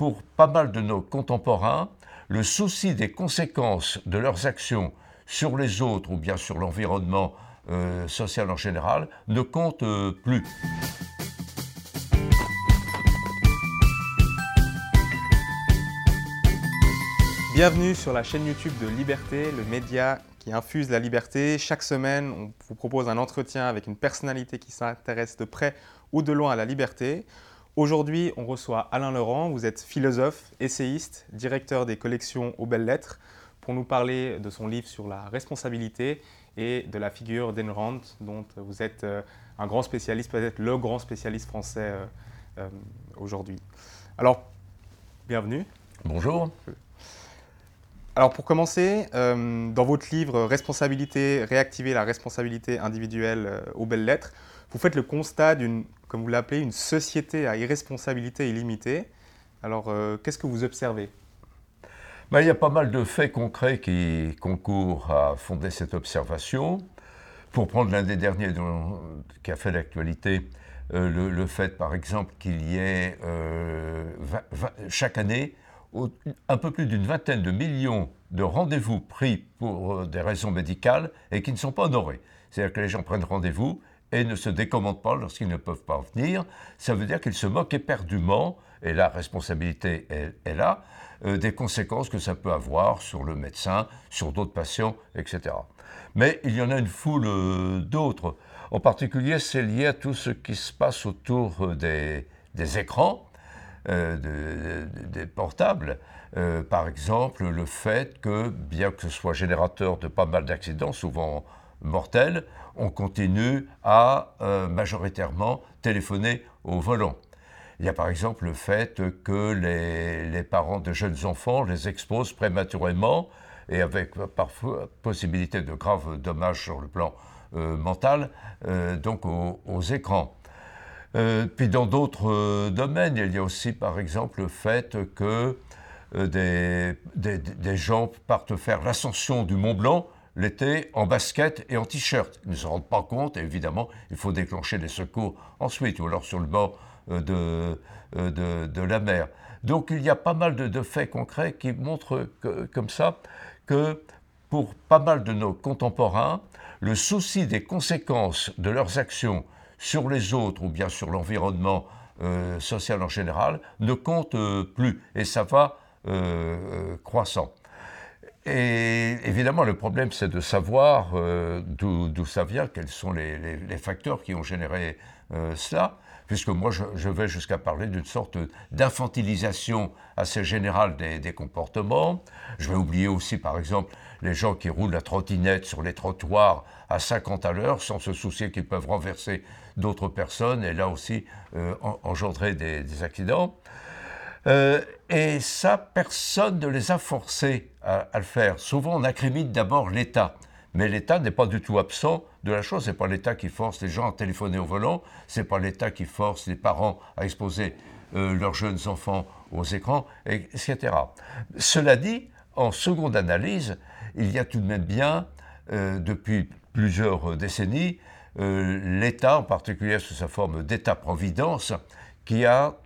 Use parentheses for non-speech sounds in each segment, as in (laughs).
pour pas mal de nos contemporains, le souci des conséquences de leurs actions sur les autres ou bien sur l'environnement euh, social en général ne compte euh, plus. Bienvenue sur la chaîne YouTube de Liberté, le média qui infuse la liberté. Chaque semaine, on vous propose un entretien avec une personnalité qui s'intéresse de près ou de loin à la liberté. Aujourd'hui, on reçoit Alain Laurent. Vous êtes philosophe, essayiste, directeur des collections aux belles lettres pour nous parler de son livre sur la responsabilité et de la figure d'Ayn Rand, dont vous êtes euh, un grand spécialiste, peut-être le grand spécialiste français euh, euh, aujourd'hui. Alors, bienvenue. Bonjour. Alors pour commencer, dans votre livre Responsabilité, réactiver la responsabilité individuelle aux belles lettres, vous faites le constat d'une, comme vous l'appelez, une société à irresponsabilité illimitée. Alors qu'est-ce que vous observez? Ben, il y a pas mal de faits concrets qui concourent à fonder cette observation. Pour prendre l'un des derniers qui a fait l'actualité, euh, le, fait par exemple qu'il y ait euh, chaque année un peu plus d'une vingtaine de millions de rendez-vous pris pour euh, des raisons médicales et qui ne sont pas honorés. C'est-à-dire que les gens prennent rendez-vous et ne se décommandent pas lorsqu'ils ne peuvent pas venir. Ça veut dire qu'ils se moquent éperdument, et la responsabilité est là, euh, des conséquences que ça peut avoir sur le médecin, sur d'autres patients, etc. Mais il y en a une foule euh, d'autres. En particulier, c'est lié à tout ce qui se passe autour euh, des, écrans, des portables. par exemple, le fait que, bien que ce soit générateur de pas mal d'accidents, souvent mortels, on continue à majoritairement téléphoner au volant. Il y a par exemple le fait que les, parents de jeunes enfants les exposent prématurément et avec parfois possibilité de graves dommages sur le plan euh, mental, euh, donc aux, écrans. Euh, puis dans d'autres domaines, il y a aussi par exemple le fait que des, des, gens partent faire l'ascension du Mont Blanc l'été en basket et en t-shirt. Ils ne se rendent pas compte, et évidemment, il faut déclencher les secours ensuite, ou alors sur le bord euh, euh, de, de, la mer. Donc il y a pas mal de, faits concrets qui montrent comme ça que pour pas mal de nos contemporains, le souci des conséquences de leurs actions sur les autres ou bien sur l'environnement euh, social en général ne compte plus et ça va croissant. Et évidemment, le problème, c'est de savoir d'où ça vient, quels sont les, facteurs qui ont généré cela puisque moi je, vais jusqu'à parler d'une sorte d'infantilisation assez générale des, comportements. Je vais oublier aussi par exemple les gens qui roulent la trottinette sur les trottoirs à 50 à l'heure sans se soucier qu'ils peuvent renverser d'autres personnes et là aussi euh, engendrer des, accidents. Euh, et ça, personne ne les a forcés à, le faire. Souvent, on incrimine d'abord l'État. Mais l'État n'est pas du tout absent de la chose. Ce n'est pas l'État qui force les gens à téléphoner au volant, ce n'est pas l'État qui force les parents à exposer euh, leurs jeunes enfants aux écrans, etc. Cela dit, en seconde analyse, il y a tout de même bien, euh, depuis plusieurs décennies, l'État, en particulier sous sa forme d'État-providence, qui a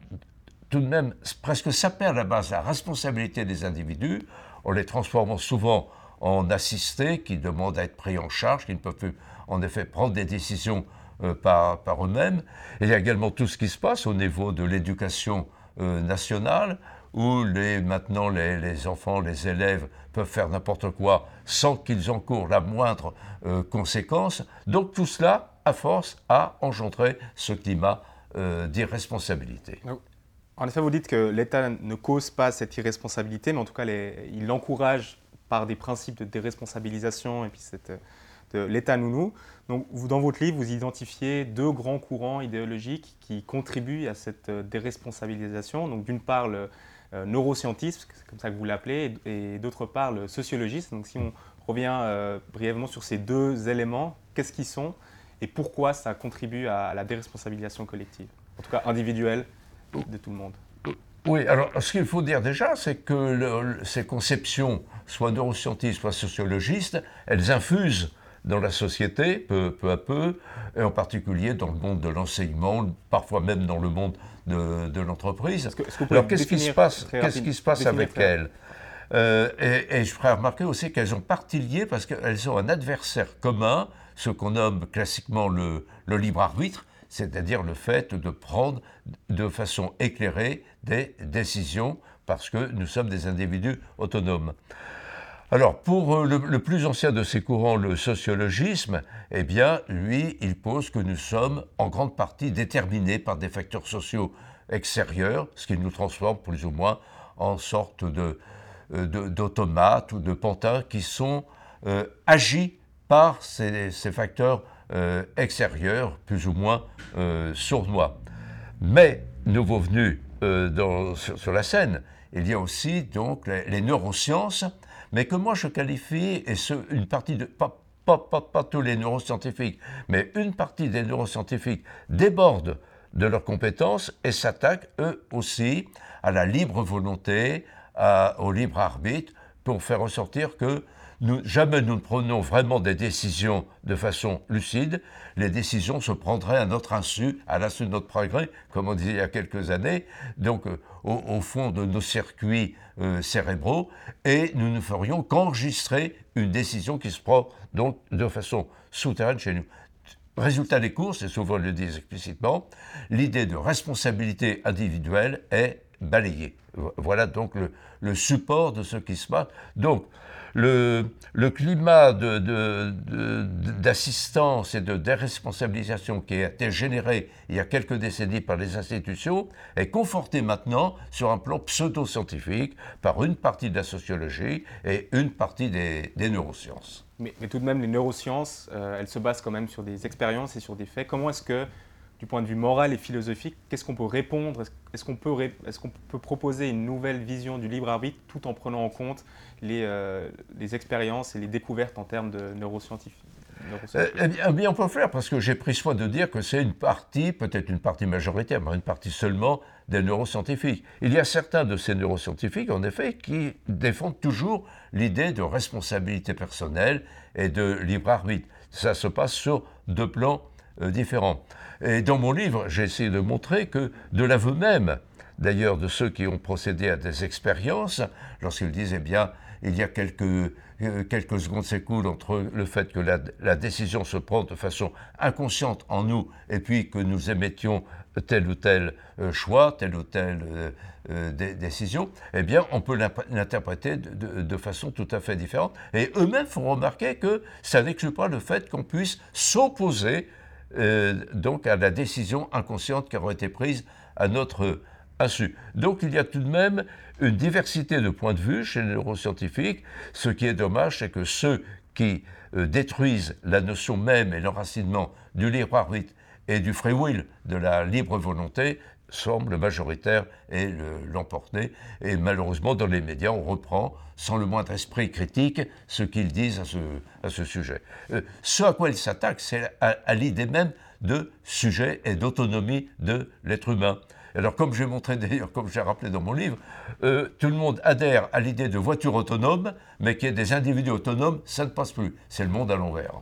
tout de même presque sapé à la base la responsabilité des individus, en les transformant souvent en assistés qui demandent à être pris en charge, qui ne peuvent plus en effet prendre des décisions euh, par, eux-mêmes. il y a également tout ce qui se passe au niveau de l'éducation euh, nationale, où les, maintenant les, les, enfants, les élèves peuvent faire n'importe quoi sans qu'ils encourent la moindre euh, conséquence. Donc tout cela, à force, a engendré ce climat d'irresponsabilité. En effet, vous dites que l'État ne cause pas cette irresponsabilité, mais en tout cas, il encourage par des principes de déresponsabilisation et puis cette, de l'État nounou. Donc, dans votre livre, vous identifiez deux grands courants idéologiques qui contribuent à cette euh, déresponsabilisation. Donc, d'une part, le euh, neuroscientisme, c'est comme ça que vous l'appelez, et, d'autre part, le sociologiste. Donc, si on revient euh, brièvement sur ces deux éléments, qu'est-ce qu'ils sont et pourquoi ça contribue à la déresponsabilisation collective, en tout cas individuelle de tout le monde. Oui, alors ce qu'il faut dire déjà, c'est que ces conceptions, soit neuroscientistes, soit sociologistes, elles infusent dans la société, peu, à peu, et en particulier dans le monde de l'enseignement, parfois même dans le monde de, l'entreprise. Alors qu'est-ce qui se passe, qu'est-ce qui se passe avec elles? Euh, et, je ferai remarquer aussi qu'elles ont partie liée parce qu'elles ont un adversaire commun, ce qu'on nomme classiquement le, le libre arbitre, c'est-à-dire le fait de prendre de façon éclairée des décisions parce que nous sommes des individus autonomes. Alors, pour euh, le, plus ancien de ces courants, le sociologisme, eh bien, lui, il pose que nous sommes en grande partie déterminés par des facteurs sociaux extérieurs, ce qui nous transforme plus ou moins en sorte euh, d'automates ou de pantins qui sont euh, agis par ces, facteurs extérieurs, plus ou moins sournois. Mais, nouveau venu sur, la scène, il y a aussi donc les neurosciences mais que moi je qualifie, et ce, une partie de, pas, pas, pas, tous les neuroscientifiques, mais une partie des neuroscientifiques débordent de leurs compétences et s'attaquent eux aussi à la libre volonté, au libre arbitre, pour faire ressortir que jamais nous ne prenons vraiment des décisions de façon lucide. Les décisions se prendraient à notre insu, à l'insu de notre progrès, comme on disait il y a quelques années, donc euh, au, fond de nos circuits euh, cérébraux, et nous ne ferions qu'enregistrer une décision qui se prend donc de façon souterraine chez nous. Résultat des courses, et souvent le disent explicitement, l'idée de responsabilité individuelle est balayée. Voilà donc le, le support de ce qui se passe. Donc, le, le climat d'assistance de, de, et de déresponsabilisation qui a été généré il y a quelques décennies par les institutions est conforté maintenant sur un plan pseudo-scientifique par une partie de la sociologie et une partie des, des neurosciences. Mais, mais, tout de même, les neurosciences, euh, elles se basent quand même sur des expériences et sur des faits. Comment est-ce que du point de vue moral et philosophique, qu'est-ce qu'on peut répondre? Est-ce qu'on peut, proposer une nouvelle vision du libre arbitre tout en prenant en compte les, euh, expériences et les découvertes en termes de neuroscientifiques? Euh, eh, bien, on peut faire parce que j'ai pris soin de dire que c'est une partie, peut-être une partie majoritaire, mais une partie seulement des neuroscientifiques. Il y a certains de ces neuroscientifiques, en effet, qui défendent toujours l'idée de responsabilité personnelle et de libre arbitre. Ça se passe sur deux plans euh, différents. Et dans mon livre, j'ai essayé de montrer que de l'aveu même, d'ailleurs de ceux qui ont procédé à des expériences, lorsqu'ils disent, eh bien, il y a quelques, euh, quelques secondes s'écoulent entre le fait que la, décision se prend de façon inconsciente en nous et puis que nous émettions tel ou tel euh, choix, telle ou telle décision, eh bien, on peut l'interpréter de, façon tout à fait différente. Et eux-mêmes font remarquer que ça n'exclut pas le fait qu'on puisse s'opposer euh, donc à la décision inconsciente qui aurait été prise à notre insu. Donc il y a tout de même une diversité de points de vue chez les neuroscientifiques. Ce qui est dommage, c'est que ceux qui euh, détruisent la notion même et l'enracinement du libre arbitre et du free will, de la libre volonté, semble majoritaire et l'emporter. Et malheureusement, dans les médias, on reprend sans le moindre esprit critique ce qu'ils disent à ce, sujet. Euh, ce à quoi ils s'attaquent, c'est à, l'idée même de sujet et d'autonomie de l'être humain. Alors, comme j'ai montré d'ailleurs, comme j'ai rappelé dans mon livre, euh, tout le monde adhère à l'idée de voiture autonome, mais qu'il y ait des individus autonomes, ça ne passe plus. C'est le monde à l'envers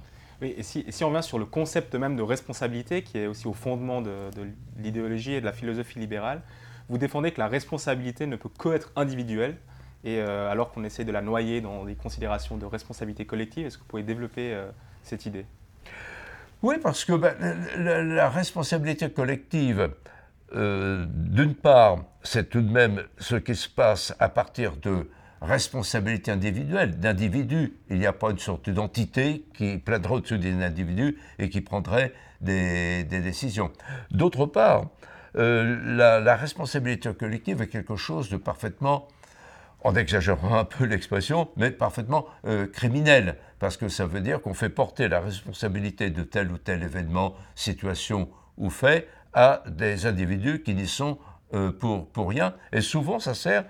et si, on revient sur le concept même de responsabilité, qui est aussi au fondement de, l'idéologie et de la philosophie libérale, vous défendez que la responsabilité ne peut qu'être individuelle, et euh, alors qu'on essaie de la noyer dans des considérations de responsabilité collective. Est-ce que vous pouvez développer euh, cette idée? Oui, parce que ben, la, responsabilité collective, euh, d'une part, c'est tout de même ce qui se passe à partir de responsabilité individuelle d'individus. Il n'y a pas une sorte d'entité qui plaidera au-dessus des individus et qui prendrait des, décisions. D'autre part, euh, la, responsabilité collective est quelque chose de parfaitement, en exagérant un peu l'expression, mais parfaitement euh, criminel, parce que ça veut dire qu'on fait porter la responsabilité de tel ou tel événement, situation ou fait à des individus qui n'y sont euh, pour, pour rien, et souvent ça sert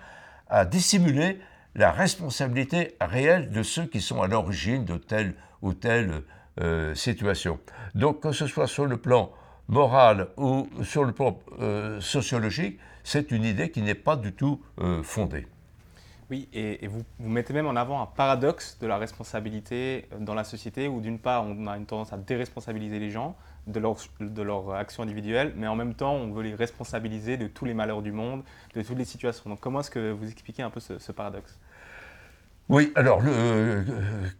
à dissimuler la responsabilité réelle de ceux qui sont à l'origine de telle ou telle euh, situation. Donc que ce soit sur le plan moral ou sur le plan euh, sociologique, c'est une idée qui n'est pas du tout euh, fondée. Oui, et, vous, vous, mettez même en avant un paradoxe de la responsabilité dans la société où d'une part on a une tendance à déresponsabiliser les gens de leur, de leur action individuelle, mais en même temps on veut les responsabiliser de tous les malheurs du monde, de toutes les situations. Donc comment est-ce que vous expliquez un peu ce, paradoxe? Oui, alors, le, euh,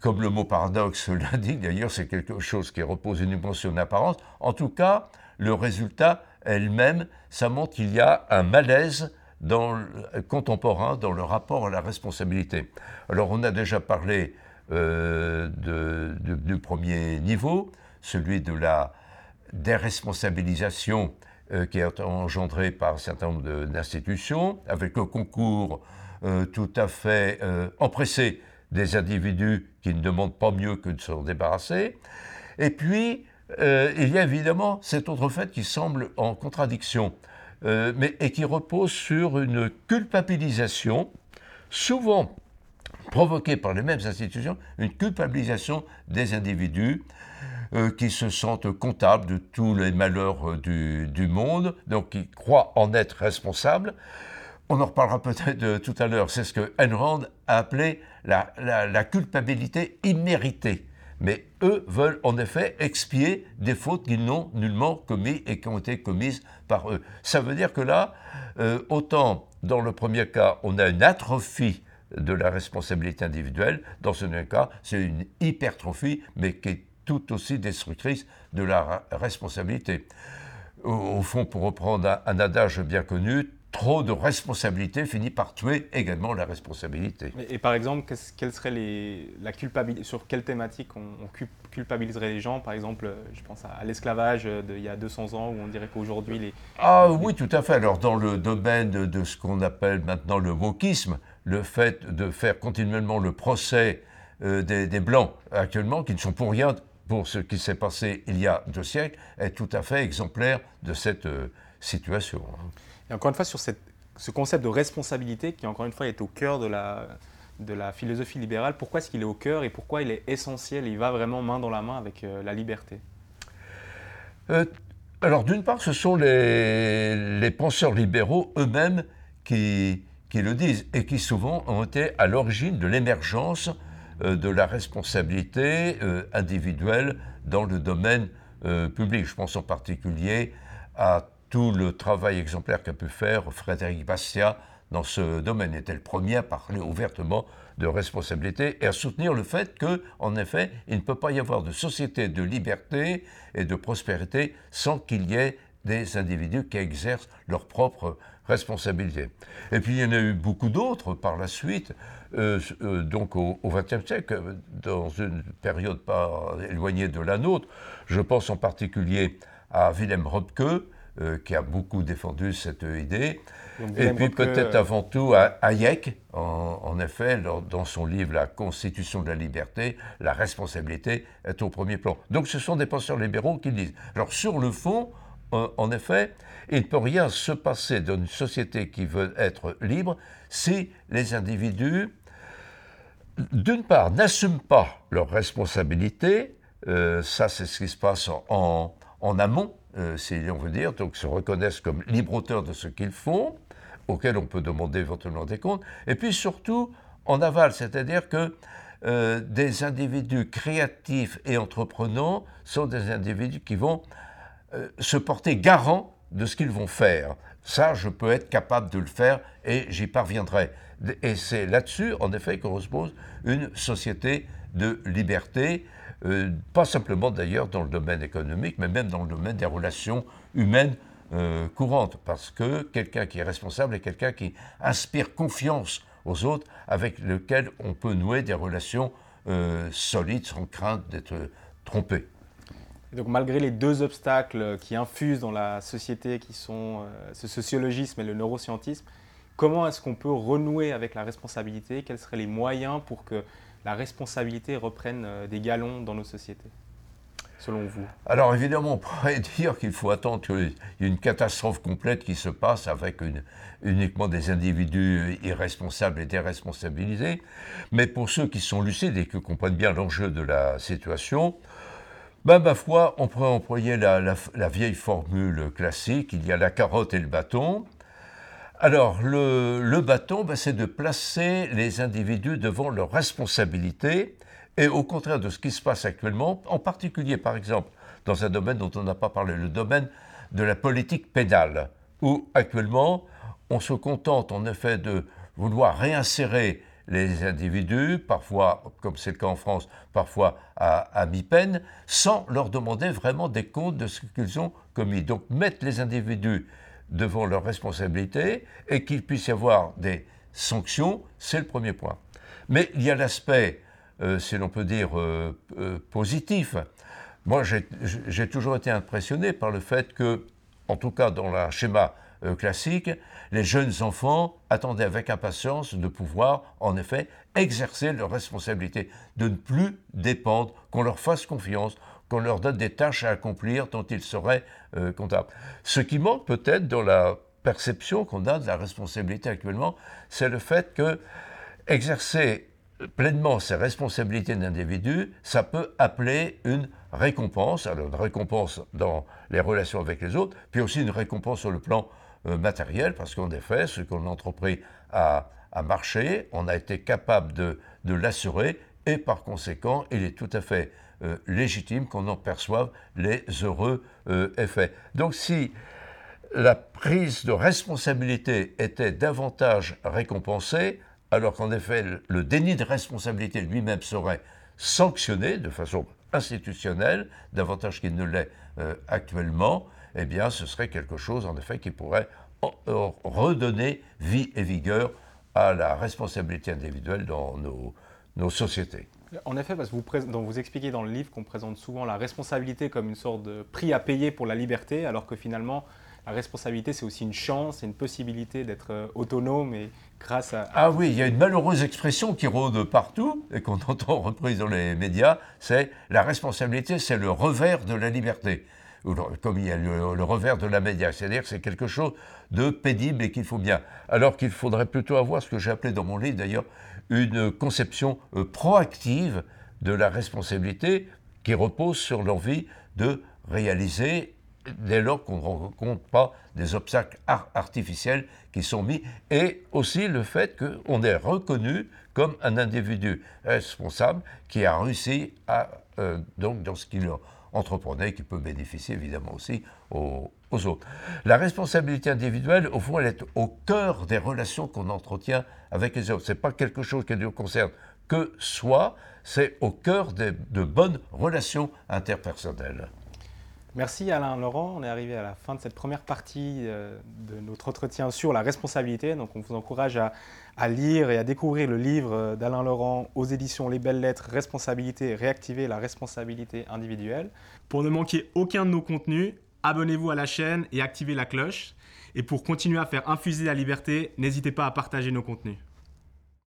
comme le mot paradoxe (laughs) l'indique, d'ailleurs, c'est quelque chose qui repose uniquement sur une apparence. En tout cas, le résultat elle-même, ça montre qu'il y a un malaise contemporain dans le rapport à la responsabilité. Alors on a déjà parlé euh, du premier niveau, celui de la déresponsabilisation euh, qui est engendrée par un certain nombre d'institutions, avec le concours euh, tout à fait empressé des individus qui ne demandent pas mieux que de s'en débarrasser. Et puis, il y a évidemment cet autre fait qui semble en contradiction euh, mais, et qui repose sur une culpabilisation, souvent provoquée par les mêmes institutions, une culpabilisation des individus euh, qui se sentent comptables de tous les malheurs euh, du, monde, donc qui croient en être responsables. On en reparlera (laughs) peut-être tout à l'heure, c'est ce que Enron a appelé la culpabilité imméritée mais eux veulent en effet expier des fautes qu'ils n'ont nullement commises et qui ont été commises par eux. Ça veut dire que là, euh, autant dans le premier cas, on a une atrophie de la responsabilité individuelle, dans ce deuxième cas, c'est une hypertrophie, mais qui est tout aussi destructrice de la responsabilité. Au, fond, pour reprendre un adage bien connu, trop de responsabilité finit par tuer également la responsabilité. Et, par exemple, quelle serait les, la culpabilité, sur quelle thématique on, culpabiliserait les gens? Par exemple, je pense à, l'esclavage d'il y a 200 ans, où on dirait qu'aujourd'hui les... Ah oui, tout à fait. Alors dans le domaine de, ce qu'on appelle maintenant le wokisme, le fait de faire continuellement le procès euh, des, Blancs actuellement, qui ne sont pour rien pour ce qui s'est passé il y a deux siècles, est tout à fait exemplaire de cette euh, situation. Hein. Et encore une fois, sur ce concept de responsabilité qui, encore une fois, est au cœur de la, de la philosophie libérale, pourquoi est-ce qu'il est au cœur et pourquoi il est essentiel, il va vraiment main dans la main avec euh, la liberté? Euh, Alors, d'une part, ce sont les, les penseurs libéraux eux-mêmes qui, qui le disent et qui souvent ont été à l'origine de l'émergence de la responsabilité individuelle dans le domaine public. Je pense en particulier à tout le travail exemplaire qu'a pu faire Frédéric Bastiat dans ce domaine. Il était le premier à parler ouvertement de responsabilité et à soutenir le fait que, en effet, il ne peut pas y avoir de société de liberté et de prospérité sans qu'il y ait des individus qui exercent leur propre responsabilité. Et puis il y en a eu beaucoup d'autres par la suite, euh, euh, donc au XXe siècle, dans une période pas éloignée de la nôtre. Je pense en particulier à Wilhelm Röpke, euh, qui a beaucoup défendu cette idée. et puis peut-être avant tout à Hayek, en, effet, dans son livre La Constitution de la liberté, la responsabilité est au premier plan. Donc ce sont des penseurs libéraux qui disent. Alors sur le fond, en effet, il ne peut rien se passer dans une société qui veut être libre si les individus, d'une part, n'assument pas leurs responsabilités, euh, ça c'est ce qui se passe en, en amont, euh, si on veut dire, donc se reconnaissent comme libres auteurs de ce qu'ils font, auquel on peut demander éventuellement des comptes, et puis surtout en aval, c'est-à-dire que euh, des individus créatifs et entreprenants sont des individus qui vont se porter garant de ce qu'ils vont faire. Ça, je peux être capable de le faire et j'y parviendrai. Et c'est là-dessus, en effet, qu'on repose une société de liberté euh, pas simplement d'ailleurs dans le domaine économique, mais même dans le domaine des relations humaines euh, courantes, parce que quelqu'un qui est responsable est quelqu'un qui inspire confiance aux autres, avec lequel on peut nouer des relations euh, solides sans crainte d'être trompé. Donc malgré les deux obstacles qui infusent dans la société, qui sont ce sociologisme et le neuroscientisme, comment est-ce qu'on peut renouer avec la responsabilité? Quels seraient les moyens pour que la responsabilité reprenne euh, des galons dans nos sociétés selon vous? Alors évidemment, on pourrait (laughs) dire qu'il faut attendre qu'il y ait une catastrophe complète qui se passe avec uniquement des individus irresponsables et déresponsabilisés. Mais pour ceux qui sont lucides et qui comprennent bien l'enjeu de la situation, ben, ma foi, on pourrait employer la, vieille formule classique, il y a la carotte et le bâton. Alors, le, bâton, ben, c'est de placer les individus devant leurs responsabilités et au contraire de ce qui se passe actuellement, en particulier, par exemple, dans un domaine dont on n'a pas parlé, le domaine de la politique pénale, où actuellement, on se contente en effet de vouloir réinsérer les individus, parfois, comme c'est le cas en France, parfois à, mi-peine, sans leur demander vraiment des comptes de ce qu'ils ont commis. Donc mettre les individus devant leurs responsabilités et qu'il puisse y avoir des sanctions, c'est le premier point. Mais il y a l'aspect, euh, si l'on peut dire, euh, euh, positif. Moi, j'ai toujours été impressionné par le fait que, en tout cas dans le schéma euh, classique, les jeunes enfants attendaient avec impatience de pouvoir, en effet, exercer leurs responsabilités, de ne plus dépendre, qu'on leur fasse confiance, qu'on leur donne des tâches à accomplir dont ils seraient euh, comptables. Ce qui manque peut-être dans la perception qu'on a de la responsabilité actuellement, c'est le fait que exercer pleinement ses responsabilités d'individu, ça peut appeler une récompense, alors une récompense dans les relations avec les autres, puis aussi une récompense sur le plan matériel, parce qu'en effet, ce qu'on a entrepris a, marché, on a été capable de, l'assurer, et par conséquent, il est tout à fait euh, légitime qu'on en perçoive les heureux euh, effets. Donc si la prise de responsabilité était davantage récompensée, alors qu'en effet le déni de responsabilité lui-même serait sanctionné de façon institutionnelle, davantage qu'il ne l'est actuellement, eh bien, ce serait quelque chose, en effet, qui pourrait redonner vie et vigueur à la responsabilité individuelle dans nos, sociétés. En effet, parce que vous, vous expliquez dans le livre qu'on présente souvent la responsabilité comme une sorte de prix à payer pour la liberté, alors que finalement, la responsabilité, c'est aussi une chance, c'est une possibilité d'être euh, autonome et grâce à... Ah oui, il y a une malheureuse expression qui rôde partout et qu'on (laughs) entend reprise dans les médias, c'est la responsabilité, c'est le revers de la liberté comme il y a le, revers de la média, c'est-à-dire que c'est quelque chose de pénible et qu'il faut bien. Alors qu'il faudrait plutôt avoir ce que j'ai appelé dans mon livre d'ailleurs une conception euh, proactive de la responsabilité qui repose sur l'envie de réaliser dès lors qu'on ne rencontre pas des obstacles artificiels qui sont mis, et aussi le fait qu'on est reconnu comme un individu responsable qui a réussi à, euh, donc dans ce qu'il a entreprenait qui peut bénéficier évidemment aussi aux, autres. La responsabilité individuelle, au fond, elle est au cœur des relations qu'on entretient avec les autres. Ce n'est pas quelque chose qui ne concerne que soi, c'est au cœur de bonnes relations interpersonnelles. Merci Alain Laurent. On est arrivé à la fin de cette première partie euh, de notre entretien sur la responsabilité. Donc on vous encourage à, lire et à découvrir le livre d'Alain Laurent aux éditions Les Belles Lettres, Responsabilité, réactiver la responsabilité individuelle. Pour ne manquer aucun de nos contenus, abonnez-vous à la chaîne et activez la cloche. Et pour continuer à faire infuser la liberté, n'hésitez pas à partager nos contenus.